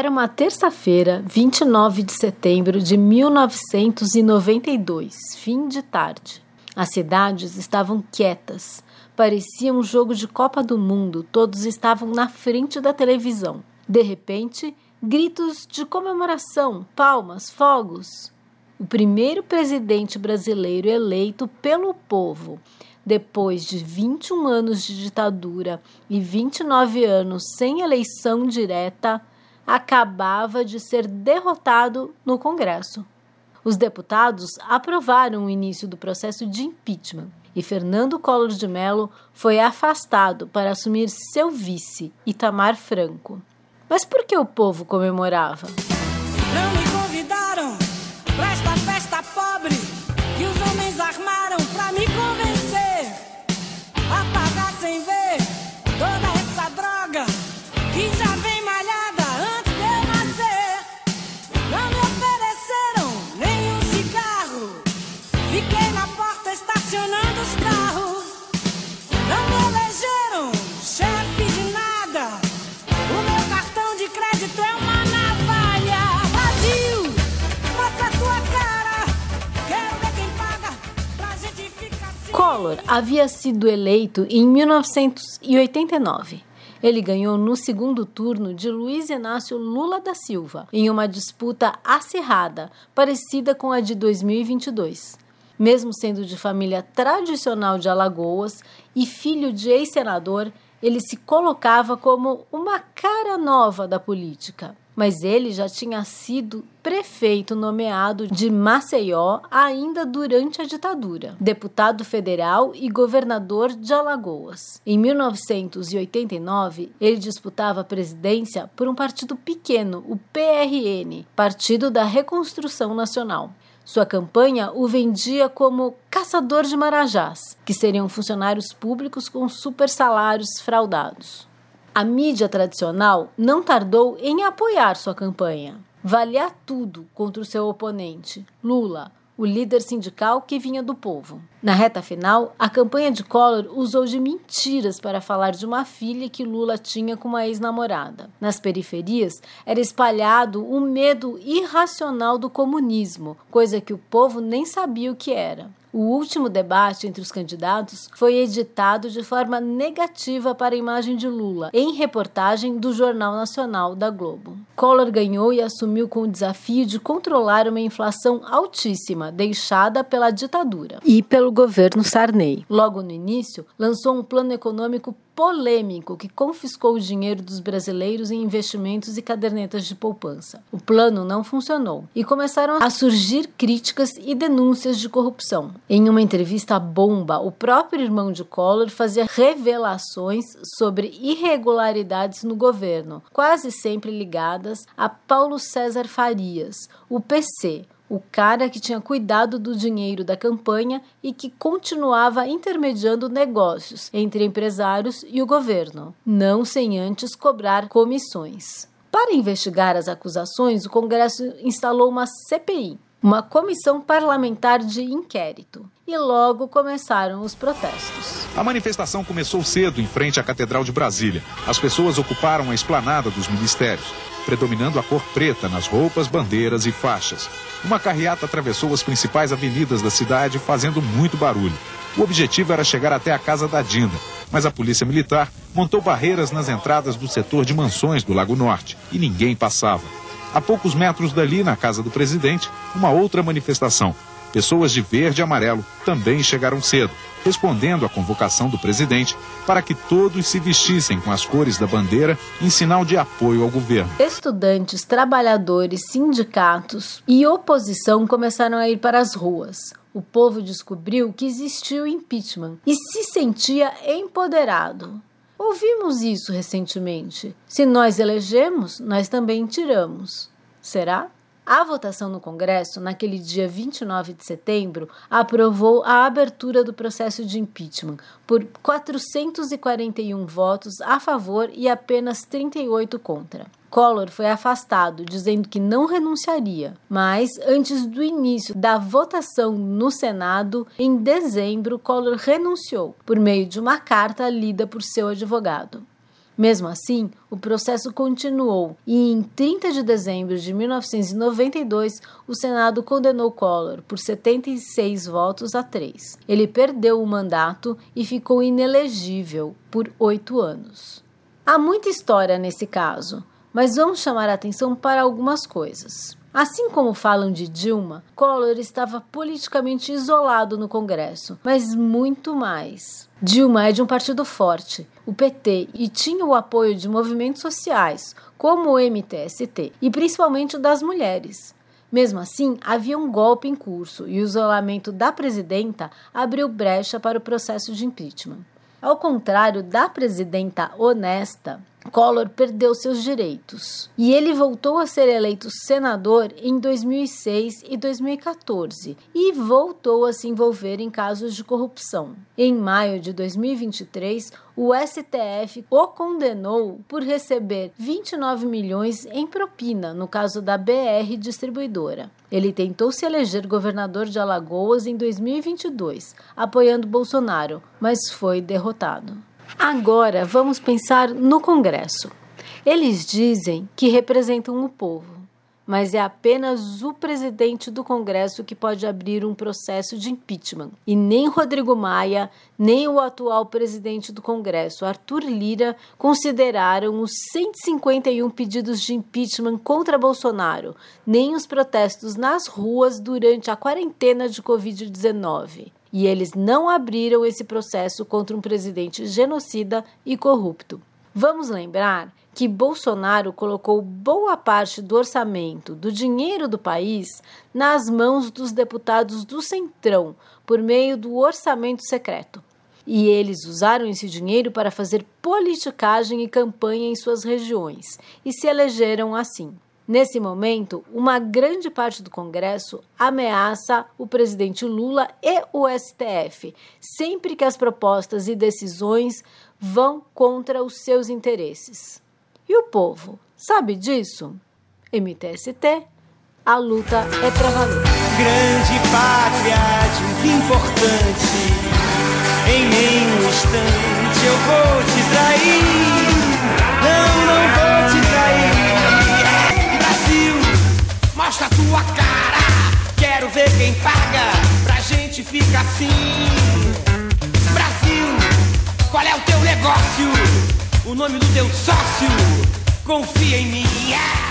Era uma terça-feira, 29 de setembro de 1992, fim de tarde. As cidades estavam quietas. Parecia um jogo de Copa do Mundo, todos estavam na frente da televisão. De repente, gritos de comemoração, palmas, fogos. O primeiro presidente brasileiro eleito pelo povo, depois de 21 anos de ditadura e 29 anos sem eleição direta, acabava de ser derrotado no Congresso. Os deputados aprovaram o início do processo de impeachment e Fernando Collor de Mello foi afastado para assumir seu vice, Itamar Franco. Mas por que o povo comemorava? Não me convidaram para esta festa pobre que os homens armaram para me convencer a pagar sem ver toda essa droga que já vem Collor havia sido eleito em 1989. Ele ganhou no segundo turno de Luiz Inácio Lula da Silva, em uma disputa acirrada, parecida com a de 2022. Mesmo sendo de família tradicional de Alagoas e filho de ex-senador, ele se colocava como uma cara nova da política. Mas ele já tinha sido prefeito nomeado de Maceió ainda durante a ditadura, deputado federal e governador de Alagoas. Em 1989, ele disputava a presidência por um partido pequeno, o PRN, Partido da Reconstrução Nacional. Sua campanha o vendia como caçador de marajás, que seriam funcionários públicos com super salários fraudados. A mídia tradicional não tardou em apoiar sua campanha. Valia tudo contra o seu oponente, Lula, o líder sindical que vinha do povo. Na reta final, a campanha de Collor usou de mentiras para falar de uma filha que Lula tinha com uma ex-namorada. Nas periferias, era espalhado um medo irracional do comunismo, coisa que o povo nem sabia o que era. O último debate entre os candidatos foi editado de forma negativa para a imagem de Lula, em reportagem do Jornal Nacional da Globo. Collor ganhou e assumiu com o desafio de controlar uma inflação altíssima deixada pela ditadura e pelo governo Sarney. Logo no início, lançou um plano econômico polêmico que confiscou o dinheiro dos brasileiros em investimentos e cadernetas de poupança. O plano não funcionou e começaram a surgir críticas e denúncias de corrupção. Em uma entrevista bomba, o próprio irmão de Collor fazia revelações sobre irregularidades no governo, quase sempre ligadas a Paulo César Farias, o PC, o cara que tinha cuidado do dinheiro da campanha e que continuava intermediando negócios entre empresários e o governo, não sem antes cobrar comissões. Para investigar as acusações, o Congresso instalou uma CPI, uma comissão parlamentar de inquérito, e logo começaram os protestos. A manifestação começou cedo em frente à Catedral de Brasília. As pessoas ocuparam a esplanada dos ministérios, predominando a cor preta nas roupas, bandeiras e faixas. Uma carreata atravessou as principais avenidas da cidade, fazendo muito barulho. O objetivo era chegar até a casa da Dinda, mas a polícia militar montou barreiras nas entradas do setor de mansões do Lago Norte e ninguém passava. A poucos metros dali, na casa do presidente, uma outra manifestação. Pessoas de verde e amarelo também chegaram cedo, respondendo à convocação do presidente para que todos se vestissem com as cores da bandeira em sinal de apoio ao governo. Estudantes, trabalhadores, sindicatos e oposição começaram a ir para as ruas. O povo descobriu que existia o impeachment e se sentia empoderado. Ouvimos isso recentemente. Se nós elegemos, nós também tiramos. Será? A votação no Congresso, naquele dia 29 de setembro, aprovou a abertura do processo de impeachment por 441 votos a favor e apenas 38 contra. Collor foi afastado, dizendo que não renunciaria, mas antes do início da votação no Senado, em dezembro, Collor renunciou por meio de uma carta lida por seu advogado. Mesmo assim, o processo continuou e, em 30 de dezembro de 1992, o Senado condenou Collor por 76 votos a 3. Ele perdeu o mandato e ficou inelegível por oito anos. Há muita história nesse caso, mas vamos chamar a atenção para algumas coisas. Assim como falam de Dilma, Collor estava politicamente isolado no Congresso, mas muito mais. Dilma é de um partido forte, o PT, e tinha o apoio de movimentos sociais, como o MTST, e principalmente das mulheres. Mesmo assim, havia um golpe em curso e o isolamento da presidenta abriu brecha para o processo de impeachment. Ao contrário da presidenta honesta, Collor perdeu seus direitos e ele voltou a ser eleito senador em 2006 e 2014 e voltou a se envolver em casos de corrupção. Em maio de 2023, o STF o condenou por receber 29 milhões em propina no caso da BR Distribuidora. Ele tentou se eleger governador de Alagoas em 2022, apoiando Bolsonaro, mas foi derrotado. Agora vamos pensar no Congresso. Eles dizem que representam o povo, mas é apenas o presidente do Congresso que pode abrir um processo de impeachment. E nem Rodrigo Maia, nem o atual presidente do Congresso, Arthur Lira, consideraram os 151 pedidos de impeachment contra Bolsonaro, nem os protestos nas ruas durante a quarentena de Covid-19 e eles não abriram esse processo contra um presidente genocida e corrupto. Vamos lembrar que Bolsonaro colocou boa parte do orçamento, do dinheiro do país, nas mãos dos deputados do Centrão, por meio do orçamento secreto. E eles usaram esse dinheiro para fazer politicagem e campanha em suas regiões e se elegeram assim. Nesse momento, uma grande parte do Congresso ameaça o presidente Lula e o STF, sempre que as propostas e decisões vão contra os seus interesses. E o povo sabe disso? MTST, a luta é pra valer. Grande pátria, de importante, em nenhum instante eu vou te trair. Não, não vou Mostra a tua cara, quero ver quem paga pra gente ficar assim. Brasil, qual é o teu negócio? O nome do teu sócio? Confia em mim. Yeah!